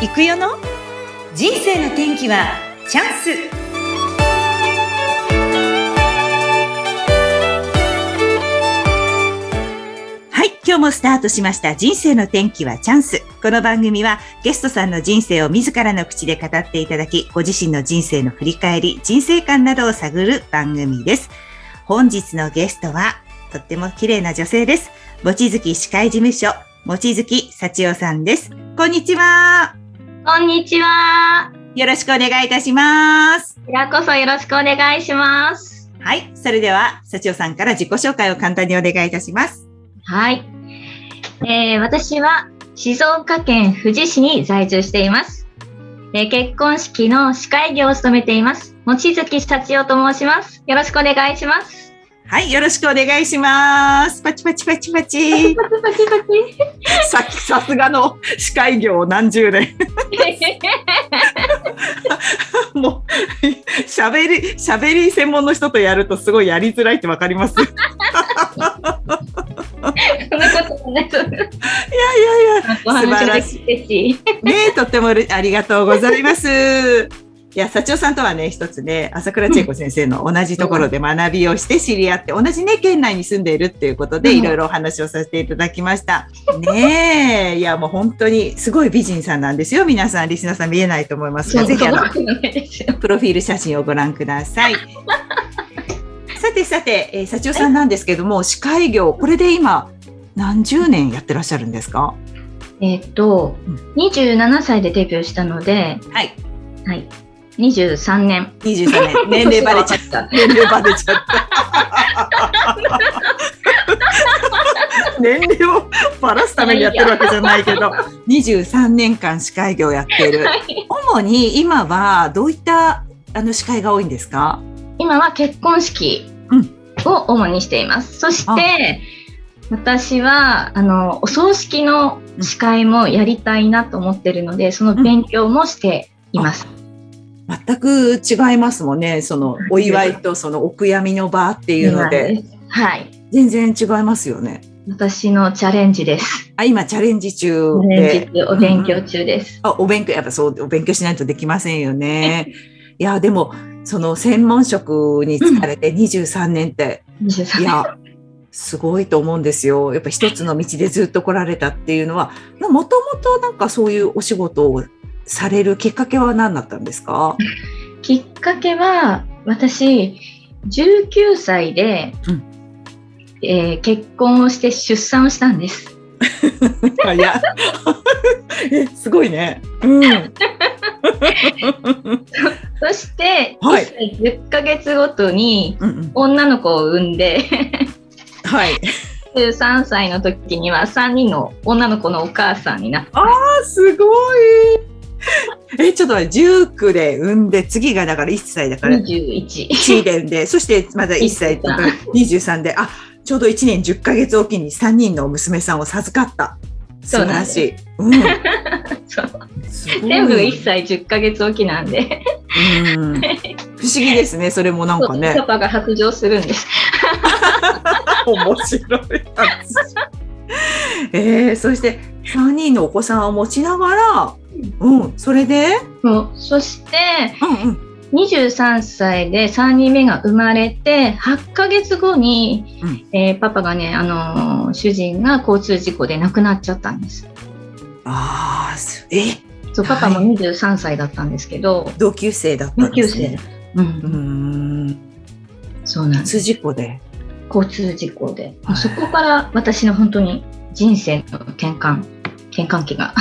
行くよの？人生の天気はチャンス。はい今日もスタートしました。人生の天気はチャンス。この番組はゲストさんの人生を自らの口で語っていただきご自身の人生の振り返り人生観などを探る番組です。本日のゲストはとっても綺麗な女性です。望月歯科医事務所望月幸代さんです。こんにちは。こんにちは。よろしくお願いいたします。こちらこそよろしくお願いします。はい。それでは、幸代さんから自己紹介を簡単にお願いいたします。はい。えー私は静岡県富士市に在住しています。えー結婚式の司会業を務めています。望月幸代と申します。よろしくお願いします。はい。よろしくお願いします。パチパチパチパチ。パチパチパチ。さっきさすがの司会業何十年。もう、喋り、喋り専門の人とやるとすごいやりづらいってわかります。い。やいやいや。お話ができて嬉しい。ねえ、とってもありがとうございます。いや、幸代さんとはね、一つね、朝倉千恵子先生の同じところで学びをして知り合って、同じね、県内に住んでいるっていうことで、うんいろいろお話をさせていただきました。ねえ、いや、もう本当にすごい美人さんなんですよ。皆さん、リスナーさん見えないと思いますが、ぜひあの、プロフィール写真をご覧ください。さてさて、えー、幸代さんなんですけども、司会業、これで今、何十年やってらっしゃるんですか？えっとうん、27歳でデビューしたので、はい。はい。23年。23年。年齢バレちゃった。年齢バレちゃった。年齢をバラすためにやってるわけじゃないけど、23年間司会業やってる。主に今はどういったあの司会が多いんですか？今は結婚式うんを主にしています。そして、私は、あの、お葬式の司会もやりたいなと思ってるので、その勉強もしています。全く違いますもんね。そのお祝いとそのお悔やみの場っていうので、はい。全然違いますよね。私のチャレンジです。あ、今チャレンジ中で。お勉強中です。あ、お勉強、やっぱそう、お勉強しないとできませんよね。いや、でも、その専門職に疲れて23年って、23いや、すごいと思うんですよ。やっぱ一つの道でずっと来られたっていうのは、もともとなんかそういうお仕事をされるきっかけは何だったんですか？きっかけは、私、19歳で、うんえー結婚をして出産をしたんです。いや、え、すごいね。うん。そして、はい1歳10ヶ月ごとに女の子を産んで、はい。13歳の時には3人の女の子のお母さんになってあ、すごい。え、ちょっと待って、19で産んで、次がだから1歳だから、21。1年で、そしてまだ1歳とか23で、あ、ちょうど1年10ヶ月おきに3人の娘さんを授かった。素晴らしい。全部1歳10ヶ月おきなんで、うん。不思議ですね、それもなんかねパ。パが白状するんです。面白い話。えー、そして3人のお子さんを持ちながら、うん、それで、そうそして、うんうん、23歳で3人目が生まれて、8ヶ月後に、うんえーパパがね、あのー主人が交通事故で亡くなっちゃったんです。ああ、すえ、そう、パパも23歳だったんですけど、同級生だった同級んですね。生です。う。うんん、そうなんです。通事故で？交通事故で。はいそこから私の本当に人生の転換、転換期が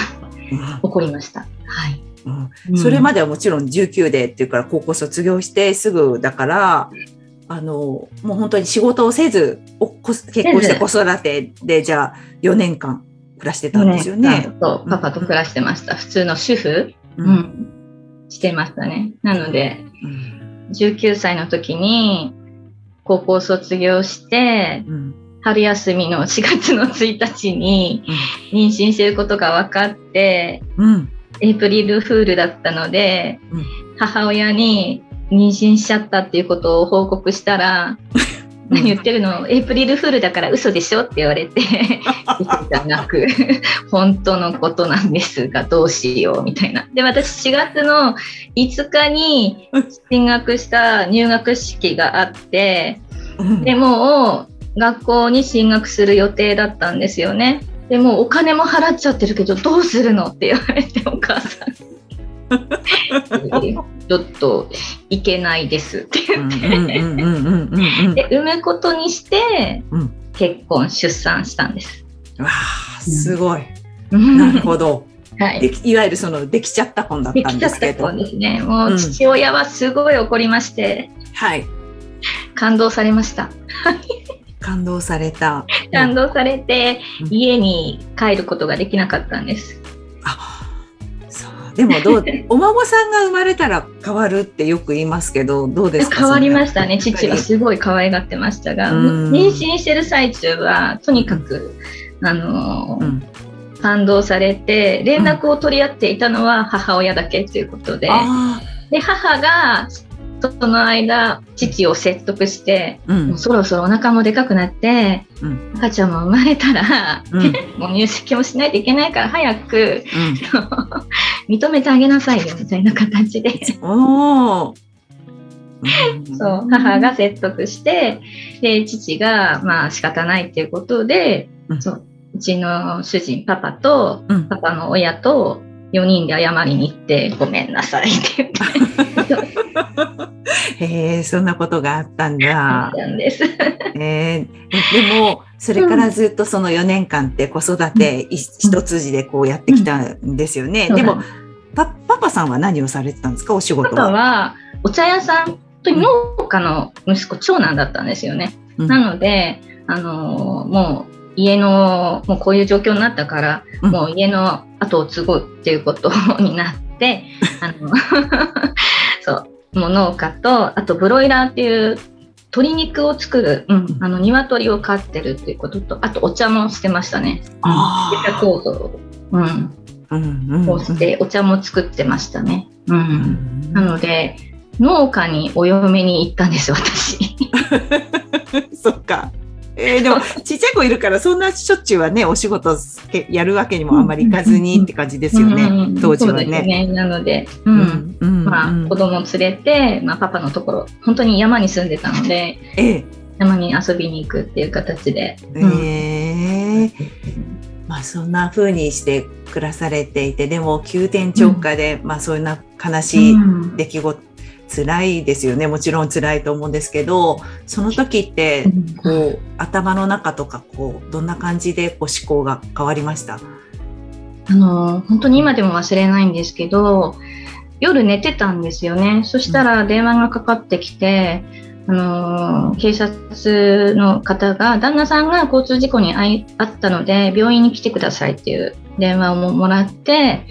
起こりました。はい。うんうんそれまではもちろん19でっていうから高校卒業してすぐだから、あの、もう本当に仕事をせず、結婚して子育てで、じゃあ4年間暮らしてたんですよね。そう、パパと暮らしてました。普通の主婦、ううんん、してましたね。なので、うん19歳の時に高校卒業して、うん春休みの4月の1日に妊娠していることが分かって、うん。エイプリルフールだったので、うん。母親に妊娠しちゃったっていうことを報告したら、何言ってるの、エイプリルフールだから嘘でしょって言われて、嘘じゃなく、本当のことなんですが、どうしようみたいな。で、私4月の5日に進学した入学式があって、でもう学校に進学する予定だったんですよね。でもうお金も払っちゃってるけどどうするのって言われてお母さんに ちょっと行けないですって言ってで産むことにしてうん結婚出産したんです。わあすごい。なるほど。はいいわゆるそのできちゃった本だっでたんきちゃったですけど。子ですね。もう父親はすごい怒りまして、はい。感動されました。感動された。感動されてうん。家に帰ることができなかったんです。あそう。でもどう お孫さんが生まれたら変わるってよく言いますけどどうですか？変わりましたね。父はすごい可愛がってましたが、うん。妊娠してる最中はとにかく、あのーうん。感動されて連絡を取り合っていたのは母親だけということで、あで母がその間父を説得して、ーうん。もうそろそろお腹もでかくなって、うん。赤ちゃんも生まれたら、うん。もう入籍もしないといけないから早くうん。認めてあげなさいよみたいな形で。そう母が説得してで父がまあ仕方ないっていうことで、うん。そううちの主人パパとうん。パパの親と4人で謝りに行ってごめんなさいって言ってへえそんなことがあったんだ。たんです。えー、でもそれからずっとその4年間って子育てい一筋でこうやってきたんですよね。でもパパパさんは何をされてたんですか？お仕事パパは。はお茶屋さんと農家の息子長男だったんですよね。うんなのであのーもう家のもうこういう状況になったから、うんもう家の後を継ぐっていうことになって あの そうもう農家とあとブロイラーっていう鶏肉を作る、うん、あの鶏を飼ってるっていうこととあとお茶もしてましたね。お茶構造、うん、うんうんをしてお茶も作ってましたね。う、うんんなので農家にお嫁に行ったんです私。そっか。えー、でもちっちゃい子いるからそんなしょっちゅうはねお仕事けやるわけにもあんまりいかずにって感じですよね、うんうん当時はそうですね。ねなので、ううんんうん。子供を連れて、まあ、パパのところ本当に山に住んでたのでええ。山に遊びに行くっていう形で、えうんえ。まあそんな風にして暮らされていてでも急転直下で、まあそういうな悲しいうん。出来事、辛いですよね。もちろん辛いと思うんですけどその時ってこう頭の中とかこうどんな感じでこう思考が変わりました？あの本当に今でも忘れないんですけど夜寝てたんですよね。そしたら電話がかかってきて、あの警察の方が旦那さんが交通事故に遭いあったので病院に来てくださいっていう電話をももらって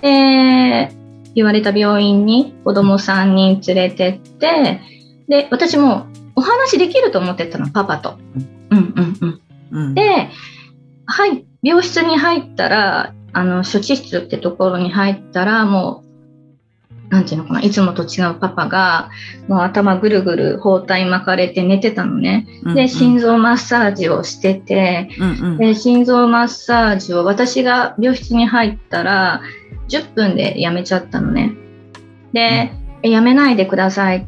で言われた病院に子供3人連れてってで私もお話できると思ってたのパパと。うんうんうんうんで、はい、病室に入ったら、あの、処置室ってところに入ったら、もう、なんていうのかな、いつもと違うパパが、もう頭ぐるぐる包帯巻かれて寝てたのね。で、心臓マッサージをしてて、うんうんで、心臓マッサージを私が病室に入ったら、10分でやめちゃったのね。で、えやめないでください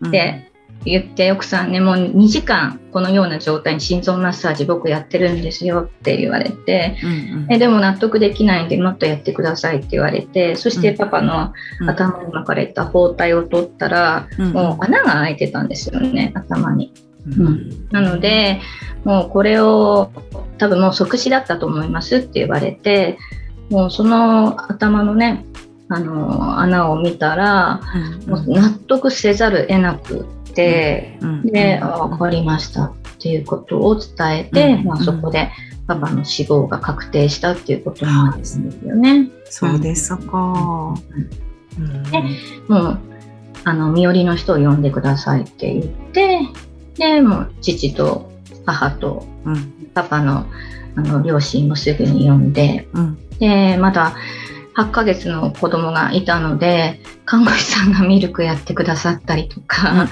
うん。って言って、奥さんね、もう2時間このような状態に心臓マッサージ僕やってるんですよって言われて、うんうん。えでも納得できないんでもっとやってくださいって言われて、そしてパパのうん。頭に巻かれた包帯を取ったら、うん。もう穴が開いてたんですよね、頭に。うん。なので、もうこれを多分もう即死だったと思いますって言われて、もうその頭のね、あの穴を見たら、もう納得せざる得なくて、うん。で、あ分かりましたっていうことを伝えて、うん。まあ、そこでパパの死亡が確定したっていうことになるんですよね。そうですか。でもうあの身寄りの人を呼んでくださいって言ってでもう父と母とうん。パパのあの両親もすぐに呼んでうんでまだ8ヶ月の子供がいたので、看護師さんがミルクやってくださったりとか、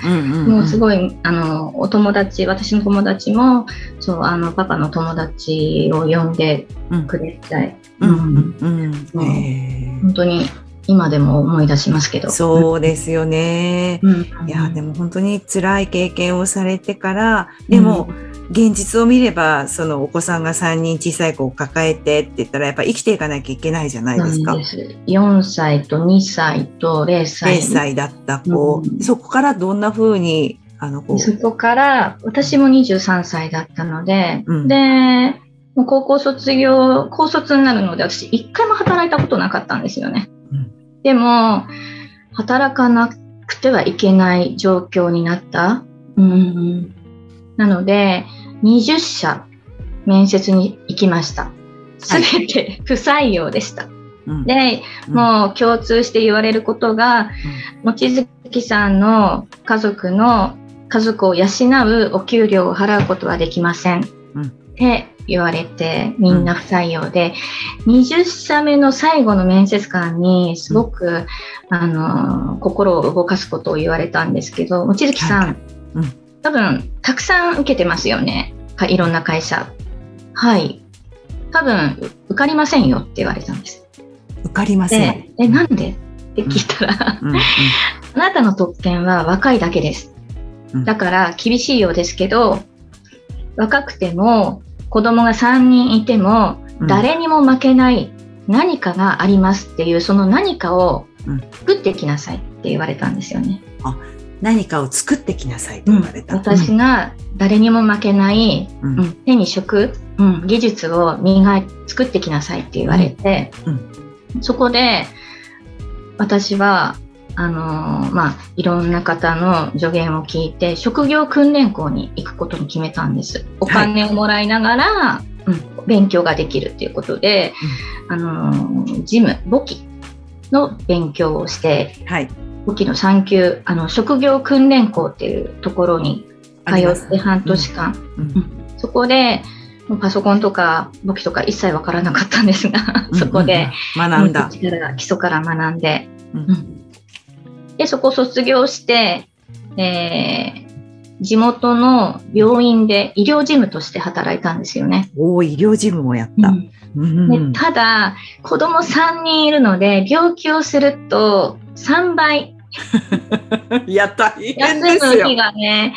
もうすごい、あの、お友達、私の友達も、そう、あの、パパの友達を呼んでくれて、本当に今でも思い出しますけど。そうですよね。うん、いや、でも本当に辛い経験をされてから、でも、現実を見れば、そのお子さんが3人小さい子を抱えてって言ったら、やっぱ生きていかなきゃいけないじゃないですか。す4歳と2歳と0歳。0歳だった子。うん、そこからどんな風に、あの子。そこから、私も23歳だったので、うん、で、高校卒業、高卒になるので、私一回も働いたことなかったんですよね。でも、働かなくてはいけない状況になった。うん、なので、20社面接に行きました。すべて 不採用でした。はい、で、うん、もう共通して言われることが、うん、望月さんの家族の家族を養うお給料を払うことはできません。うん、って言われて、みんな不採用で、うん、20社目の最後の面接官にすごく、うん、あの、心を動かすことを言われたんですけど、望月さん、はい。うん、多分、たくさん受けてますよね。いろんな会社。はい。多分、受かりませんよって言われたんです。受かりません。え、なんで？って聞いたら、うんうんうん、あなたの特権は若いだけです。だから厳しいようですけど、若くても子供が3人いても誰にも負けない何かがありますっていうその何かを作ってきなさいって言われたんですよね。あ何かを作ってきなさいと言われた、うん、私が誰にも負けない、うん、うん、手に職、うん、技術を磨い作ってきなさいって言われて、そこで私はあのー、まあ、いろんな方の助言を聞いて、職業訓練校に行くことに決めたんです。お金をもらいながら、はい、うん、勉強ができるっていうことで、うん、あのー、事務、簿記の勉強をして、はい、簿記の3級、あの、職業訓練校っていうところに通って半年間、うん、そこで、パソコンとか簿記とか一切わからなかったんですが、そこで、学んだ。基礎から学んで、うん。で、そこ卒業して、えー、地元の病院で医療事務として働いたんですよね。おお、医療事務もやった。うん、でただ、子供3人いるので、病気をすると3倍。い や、大変ですよ。日がね、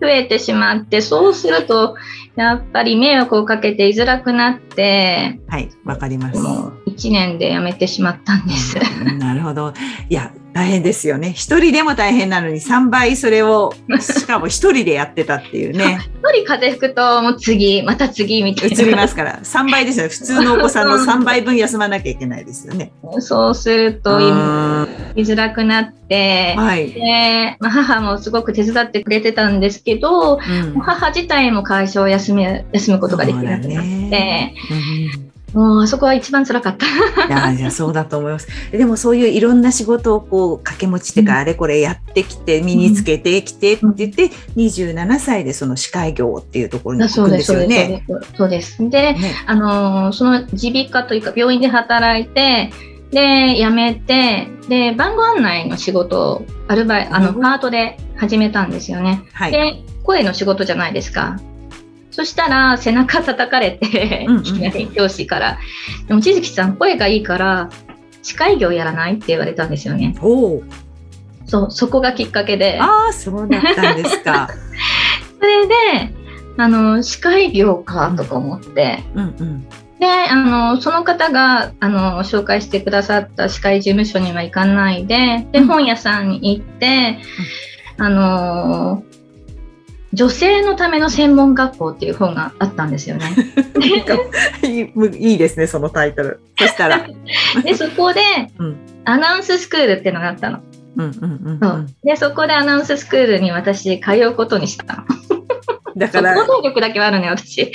増えてしまって、そうすると、やっぱり迷惑をかけて居づらくなって、はい、わかります。1年で辞めてしまったんです。なるほど。いや、大変ですよね。一人でも大変なのに3倍それを、しかも一人でやってたっていうね。一人風邪ひくと、もう次、また次みたいな。移りますから、3倍ですよ。普通のお子さんの3倍分休まなきゃいけないですよね。そうすると、居づらくなって、はい、でまあ、母もすごく手伝ってくれてたんですけど、うん、母自体も会社を休め休むことができなくなって、もうあそこは一番辛かった。いやいやそうだと思います。でもそういういろんな仕事をこう掛け持ちっていうか、うん、あれこれやってきて身につけてきてって言って、うん、27歳でその司会業っていうところに行くんですよね。そうです。で、ね、あのその耳鼻科というか病院で働いて。で辞めてで番号案内の仕事をアルバイあのパートで始めたんですよね。はい、で声の仕事じゃないですか。そしたら背中叩かれて、いきなり教師から。でも、千月さん、声がいいから、司会業やらないって言われたんですよね。おそう、そこがきっかけで。ああ、そうだったんですか。それで、あの、司会業かとか思って、うんうんうんであのその方があの紹介してくださった司会事務所には行かないでで、本屋さんに行って、うん、あの女性のための専門学校っていう本があったんですよね。いいですね、そのタイトル。そしたら。で、そこで、アナウンススクールっていうのがあったの。で、そこでアナウンススクールに私、通うことにしたの。だから。行動力だけはあるね、私。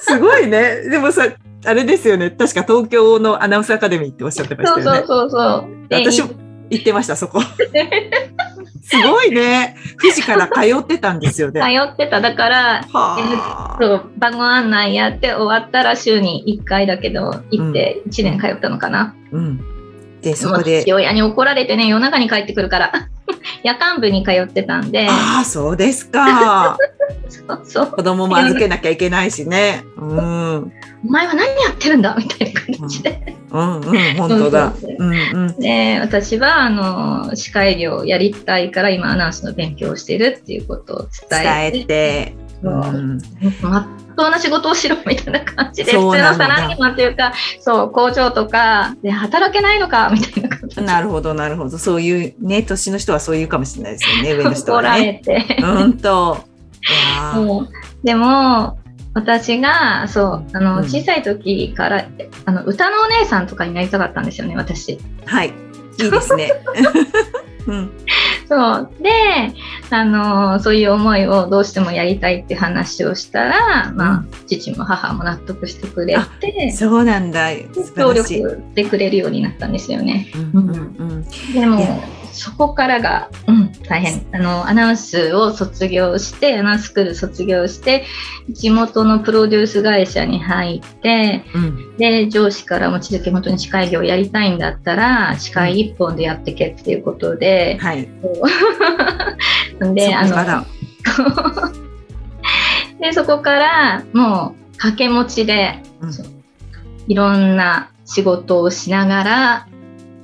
すごいね。でもさ、あれですよね。確か東京のアナウンスアカデミーっておっしゃってましたよね。そうそうそうそう。私も行ってました、そこ。すごいね。富士から通ってたんですよね。通ってた。だから、はあ。そう、番号案内やって終わったら週に1回だけど行って1年通ったのかな。うん。で、そこで父。親に怒られてね、夜中に帰ってくるから。夜間部に通ってたんで、ああ、そうですか。そうそう。子供も預けなきゃいけないしね。うん。うんお前は何やってるんだみたいな感じで。うん、本当だそうんうん。で、私は、あの、司会業をやりたいから今アナウンスの勉強をしているっていうことを伝伝えて、えて。そううん。まっとうな仕事をしろみたいな感じで、普通のそうなんだサラリーマンというか、そう、工場とかで働けないのかみたいな感じでなるほど、なるほど。そういうね、年の人はそういうかもしれないですよね、上の人怒らはね。れて。うんと。でも、私が、そう、あの、うん小さい時から、あの、歌のお姉さんとかになりたかったんですよね、私。はい。いいですね。うん。そう。で、あの、そういう思いをどうしてもやりたいって話をしたら、まあ、父も母も納得してくれて、そうなんだ。素協。力してくれるようになったんですよね。うんうんうん。でもそこからが、うん、大変。あの、アナウンスを卒業して、アナウンススクール卒業して、地元のプロデュース会社に入って、うん。で、上司から望月本当に司会業やりたいんだったら、司会一本でやってけっていうことで、はい。で、あそこかのら、で、そこからもう掛け持ちで、うんいろんな仕事をしながら、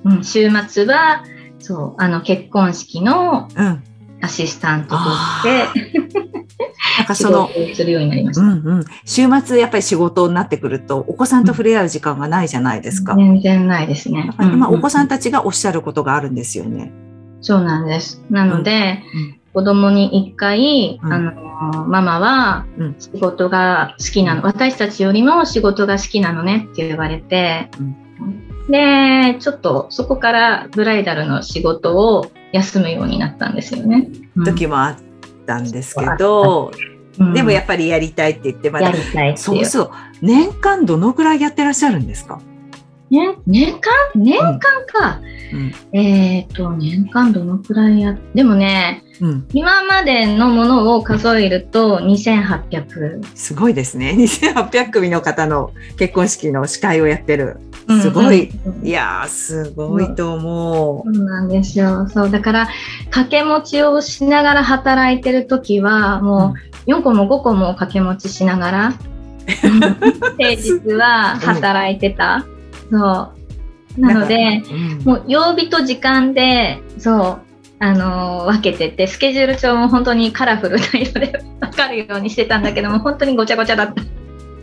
うん、週末は、そう、あの、結婚式のうん。アシスタントとしてなんか仕その、するようになりました。うんうん。週末やっぱり仕事になってくると、お子さんと触れ合う時間がないじゃないですか。全然ないですね。まあ今、お子さんたたちがおっしゃることがあるんですよね。そうなんです。なので、うん子供に一回、うんあの、ママはうん仕事が好きなの、私たちよりも仕事が好きなのねって言われて、で、ちょっとそこからブライダルの仕事を休むようになったんですよね。うん時もあったんですけど、うんでもやっぱりやりたいって言って、まだやりたいっていうう。そそう。年間どのくらいやってらっしゃるんですか、ね、年間？年間か。うんえっ、と、年間どのくらいや、でもね、うん、今までのものを数えると2800。すごいですね。2800組の方の結婚式の司会をやってる。すごいうんうんいやー、すごいと思う。そうなんですよ。そう、だから、掛け持ちをしながら働いてるときは、もう4個も5個も掛け持ちしながら、平日は働いてた。そう。なので、うんもう曜日と時間で、そう、あのー分けてて、スケジュール帳も本当にカラフルな色で分かるようにしてたんだけど も、本当にごちゃごちゃだった。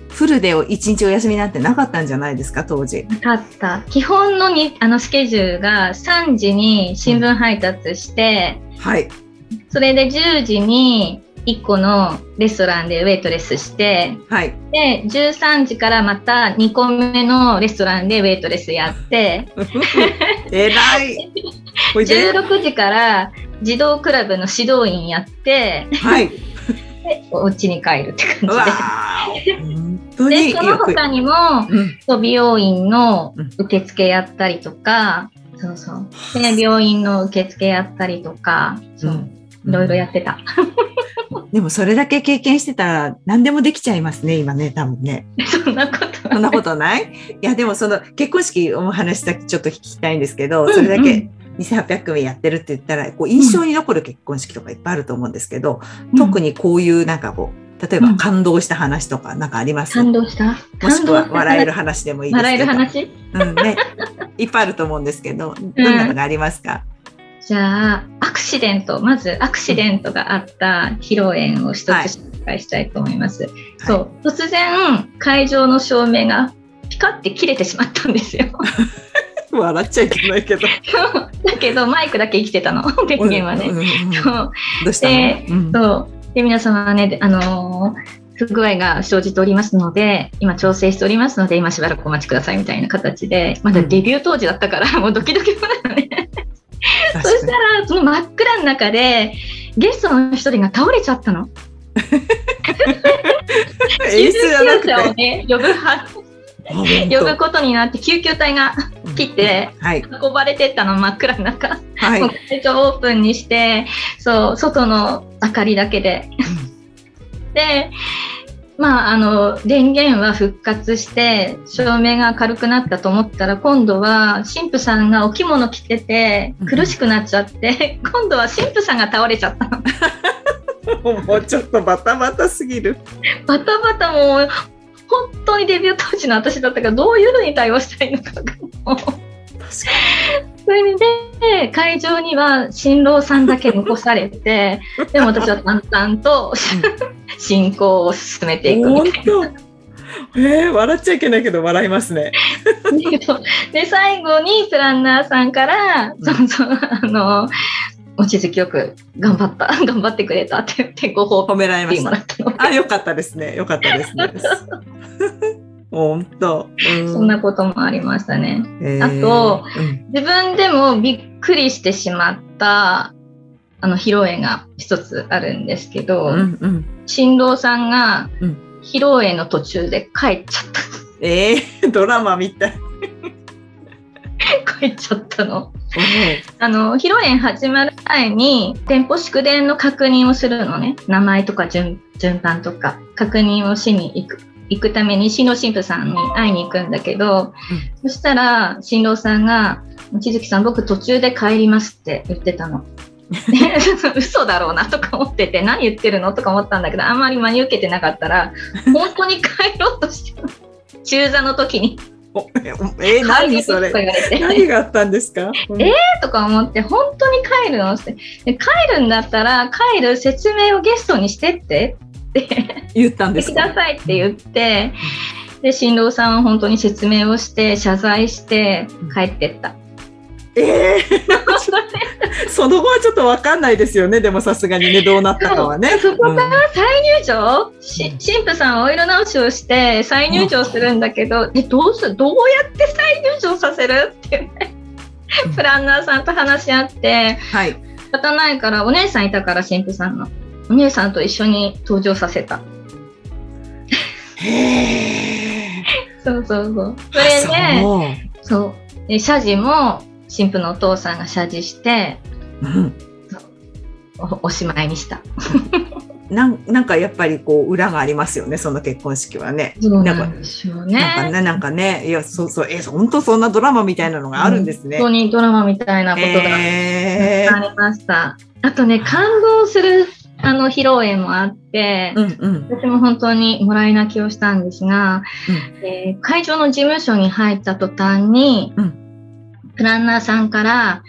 フルで一日お休みなんてなかったんじゃないですか、当時。なかった。基本のにあのスケジュールが3時に新聞配達して、はい。それで10時に1個のレストランでウェイトレスして、はい。で、13時からまた2個目のレストランでウェイトレスやって、えらい。ほいで、16時から児童クラブの指導員やって、はい。でお家に帰るって感じで。にで、その。他にも、うん美容院のうん受付やったりとか、そうそう。で、病院の受付やったりとか、そうう、んいろいろやってた。でもそれだけ経験してたら何でもできちゃいますね、今ね、多分ね。そんなことそんなことない？いや、でもその結婚式お話だけちょっと聞きたいんですけど、それだけ2800組やってるって言ったら、こう印象に残る結婚式とかいっぱいあると思うんですけど、特ににこういうなんかこう、例えば感動した話とかなんかあります、感動した？もしくは笑える話でもいいですけど。笑える話？うんね。いっぱいあると思うんですけど、どんなのがありますか、じゃあ、アクシデント、まずアクシデントがあった披露宴を一つはい紹介したいと思います。そう、突然、会場の照明がピカって切れてしまったんですよ。笑っちゃいけないけど。だけど、マイクだけ生きてたの、電源はね。うんうんうんそうどうしたの、でうんそう。で、皆様はね、であのー不具合が生じておりますので、今調整しておりますので、今しばらくお待ちくださいみたいな形で、まだデビュー当時だったから、もうドキドキもだよね。そしたら、その真っ暗の中で、ゲストの一人が倒れちゃったの。救急車をね、呼ぶ呼ぶことになって、救急隊が来て、はい。運ばれてったの真っ暗な中、はいもう。会場オープンにして、そう、外の明かりだけで。で、まあ、あの、電源は復活して、照明が明るくなったと思ったら、今度は神父さんがお着物着ててうん、苦しくなっちゃって、今度は神父さんが倒れちゃったの。もうちょっとバタバタすぎる。バタバタもう、本当にデビュー当時の私だったから、どういうふうに対応したらいいのかもう確かそれで、会場には新郎さんだけ残されて、でも私は淡々と進行を進めていに。くみたい本当？えー、笑っちゃいけないけど笑いますね。な。で、最後にプランナーさんから、うんそうそう、あの、望月よく頑張った、頑張ってくれたって言ってご褒褒められました。あ、よかったですね。よかったですね。本当。うんそんなこともありましたね。えーあと、うん自分でもびっくりしてしまった、あの、披露宴が一つあるんですけど、うんうん。新郎さんがうん披露宴の途中で帰っちゃった。えー、ドラマみたい。帰っちゃったの。あの、披露宴始まる前に、店舗祝電の確認をするのね。名前とか順順番とか、確認をしに行く。行くために新郎新婦さんに会いに行くんだけど、そしたら新郎さんが「千月さん僕途中で帰ります」って言ってたの。で 嘘だろうなとか思ってて何言ってるのとか思ったんだけどあんまり真に受けてなかったら 本当に帰ろうとしてた中座の時に。おえー、何それ？何があったんですか？えとか思って本当に帰るの？って。で帰るんだったら帰る説明をゲストにしてって言ったんです。かださいって言ってで新郎さんは本当に説明をして謝罪して帰ってった。えー、その後はちょっとわかんないですよね。でもさすがにね、どうなったかはね。そこからうん。再入場、し神父さんお色直しをして再入場するんだけど、えどうすどうやって再入場させるってうん。プランナーさんと話し合ってはい。仕方ないからお姉さんいたから神父さんのお姉さんと一緒に登場させた。そうそうそう。それでそう。そう。で謝辞も神父のお父さんが謝辞してうん。おおしまいにした。なんなんかやっぱりこう裏がありますよね、その結婚式はね。そうなんんでしょうなんねかね、なんかね、いや、そうそう、え、本当そんなドラマみたいなのがあるんですね。本当にドラマみたいなことがへー。ありました。あとね、感動するあの披露宴もあって、うんうん。私も本当にもらい泣きをしたんですが、えー会場の事務所に入った途端に、うん。プランナーさんから、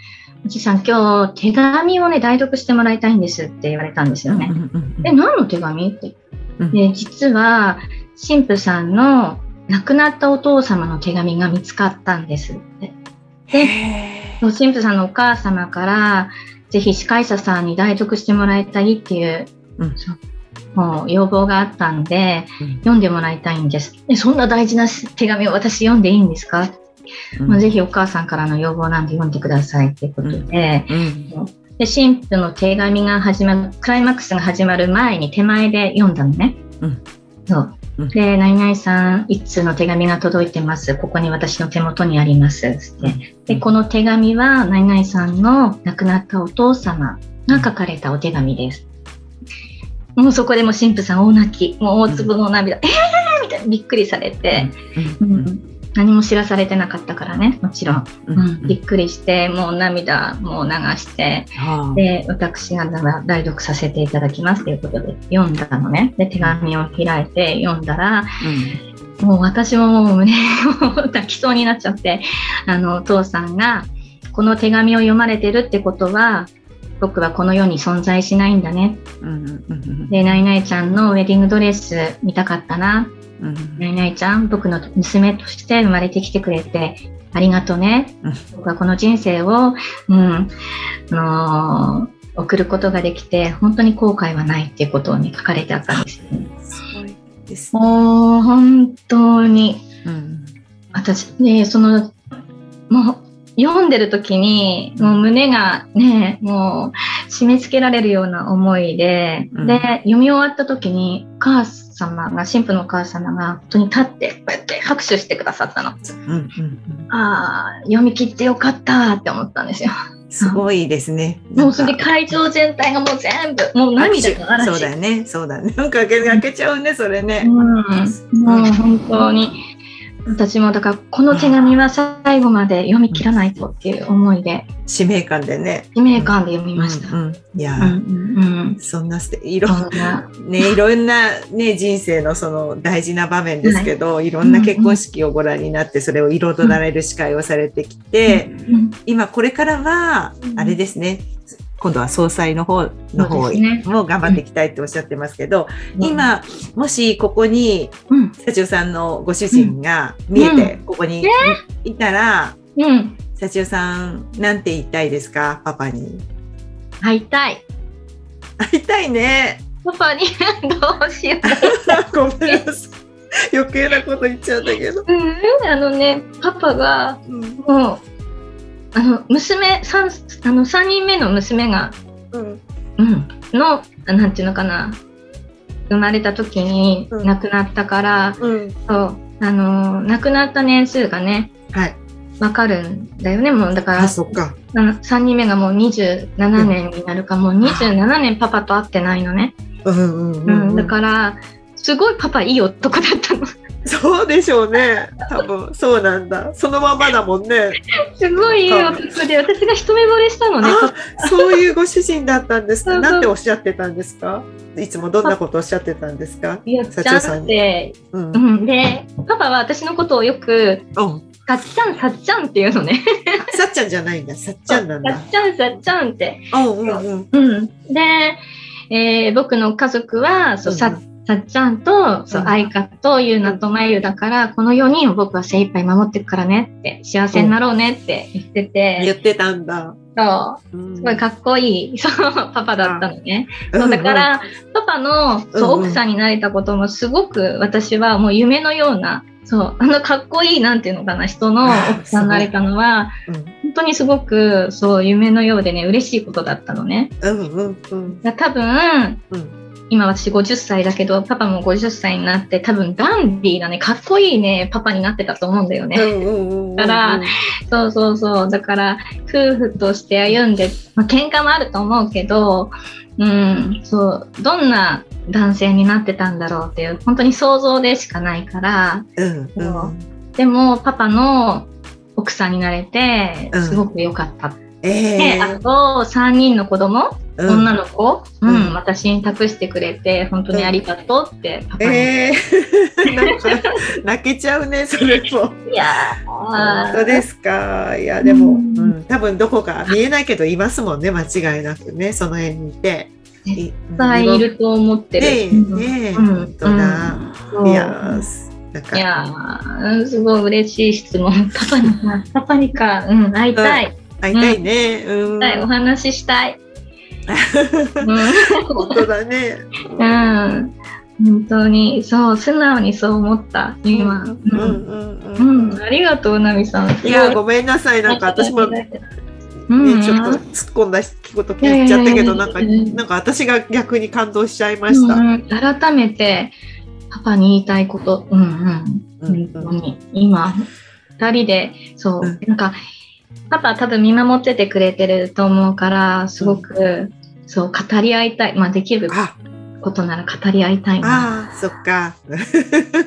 おじさん今日手紙をね、代読してもらいたいんですって言われたんですよね。うんうんうんえ、何の手紙？って。うん。で、実は、神父さんの亡くなったお父様の手紙が見つかったんですって。へそう神父さんのお母様から、ぜひ司会者さんに代読してもらいたいっていう、うん。もう要望があったんで、うん。読んでもらいたいんです。えそんな大事な手紙を私読んでいいんですか、ーまあ、ぜひお母さんからの要望なんで読んでくださいっていうことで、うん。で神父の手紙が始まる、クライマックスが始まる前に手前で読んだのね。うん。そう。うんで、何々さん、一通の手紙が届いてます。ここに私の手元にあります。で、この手紙は、何々さんの亡くなったお父様が書かれたお手紙です。もうそこでも神父さん大泣き、もう大粒の涙、えー！みたいな。びっくりされて、何も知らされてなかったからね、もちろん。うんうん、びっくりして、もう涙もう流して、はあで、私が代読させていただきますということで読んだのね。で、手紙を開いて読んだら、もう私ももう胸を泣きそうになっちゃって、あの、お父さんが、この手紙を読まれてるってことは、僕はこの世に存在しないんだね。うんうんうんで、ナイナイちゃんのウェディングドレス見たかったな。うんナイナイちゃん、僕の娘として生まれてきてくれて、ありがとねうん。僕はこの人生を、うん、あのー送ることができて、本当に後悔はないっていうことをね、書かれてあったんですよね。すごいですね。もう、本当に、うん私、ね、その、もう、読んでる時に、もう胸がね、もう、締め付けられるような思いで、うんで、読み終わった時に、お母様が、神父のお母様が、本当に立って、こうやって拍手してくださったの。うんうんうんああ、読み切ってよかったって思ったんですよ。すごいですね。もうそれ会場全体がもう全部、もう涙が嵐。そうだよね、そうだね。なんか開け開けちゃうね、それね。うん、もう本当に。私もだからこの手紙は最後まで読み切らないとっていう思いで。使命感でね。使命感で読みました。うんうんいや。うんうんうん。そんなすていろそんな。ね、いろんな、ね、人生のその大事な場面ですけど、い、ろんな結婚式をご覧になってそれを彩られる司会をされてきて、うん。今これからはうん。あれですね今度は総裁の方の方も頑張っていきたいっておっしゃってますけど、今もしここにうん。社長さんのご主人が見えてここにいたら、うん。社長さんなんて言いたいですか？パパに。会いたい。会いたいね。パパに。どうしよう。ごめんなさい。余計なこと言っちゃうんだけど。うん。あのねパパがうん。もうあの娘三あの三人目の娘がうん。うん、のなんていうのかな。生まれた時にうん。亡くなったから、うん。そうあの亡くなった年数がねはい。わかるんだよねもうだからあ、そっか。あの3人目がもう27年になるか、もう27年パパと会ってないのね、うんうんううん。ん、だからすごいパパいい男だったの そうでしょうね。多分そうなんだ。そのままだもんね。すごいいい男で私が一目惚れしたのねあ、そういうご主人だったんですか。なんておっしゃってたんですか？いつもどんなことおっしゃってたんですか？社長さんに。て、うん。ううん。ん、でパパは私のことをよくさっちゃんさっちゃんっていうのね さっちゃんじゃないんだ。さっちゃんなんだ。さっちゃんさっちゃんってうんうんうん。うん、で、えー僕の家族はそう、うんささっちゃんとそううん。愛花とゆうなとまゆだから、この4人を僕は精一杯守っていくからねって幸せになろうねって言ってて、言ってたんだ。そう。うん。すごいかっこいい。そうパパだったのね。うん。そうだから、パパのそう奥さんになれたこともすごく私はもう夢のようなそうあのかっこいいなんていうのかな人の奥さんになれたのはうん。本当にすごくそう夢のようでね嬉しいことだったのね。うんうんうん。多分、うん今私50歳だけどパパも50歳になって多分ダンディーなねかっこいいねパパになってたと思うんだよね。うんうんうんうん。だからそうそうそうだから夫婦として歩んで、まあ喧嘩もあると思うけど、うん、そうどんな男性になってたんだろうっていう本当に想像でしかないからうんうんでもパパの奥さんになれてうんすごく良かった。えでえあと3人の子供？うん女の子、ううんん、私に託してくれて、本当にありがとうって、パパに。ええ なんか泣けちゃうねそれも。いや本当ーですか？いやでも、ううんん、多分どこか見えないけどいますもんね間違いなくねその辺にいて。いいっぱいいると思ってる。ねえうんねえ、うん本当だ。いやいやすごい嬉しい質問。パパにか、パパにか、うん、会いたい。会いたいね。うん。はい、お話ししたい。本当だね。うん、うん、本当に、そう、素直にそう思った、今。うんう、うんんうん。うん、ありがとう、ナミさん。いやごめんなさいなんか私も。うん、ね、ちょっと突っ込んだこと聞いちゃったけど、なんか、なんか私が逆に感動しちゃいました。うんうん改めてパパに言いたいこと、うんうん、うん本当に今二人でそう、うんなんかパパ多分見守っててくれてると思うからすごく、そう語り合いたい、まあ、できるあ、ことなら語り合いたいな、ああ、そっか。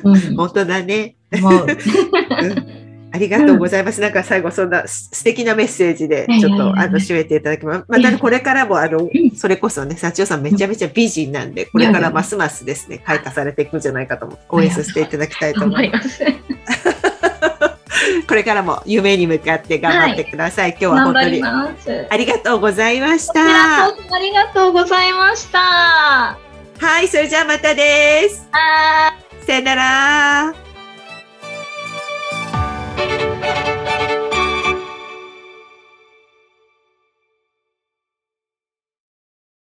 うん、本当だね。思う。うん。ありがとうございます。なんか最後そんなす素敵なメッセージでちょっとあの締めていただきます。またこれからもあのそれこそね、幸代さんめちゃめちゃ美人なんで、これからますますですね、開花されていくんじゃないかと思う。応援させていただきたいと頑思います。す。これからも夢に向かって頑張ってください。今日は本当に。ありがとうございました。ありがとうございました。ははい、それじゃあまたです。さよなら。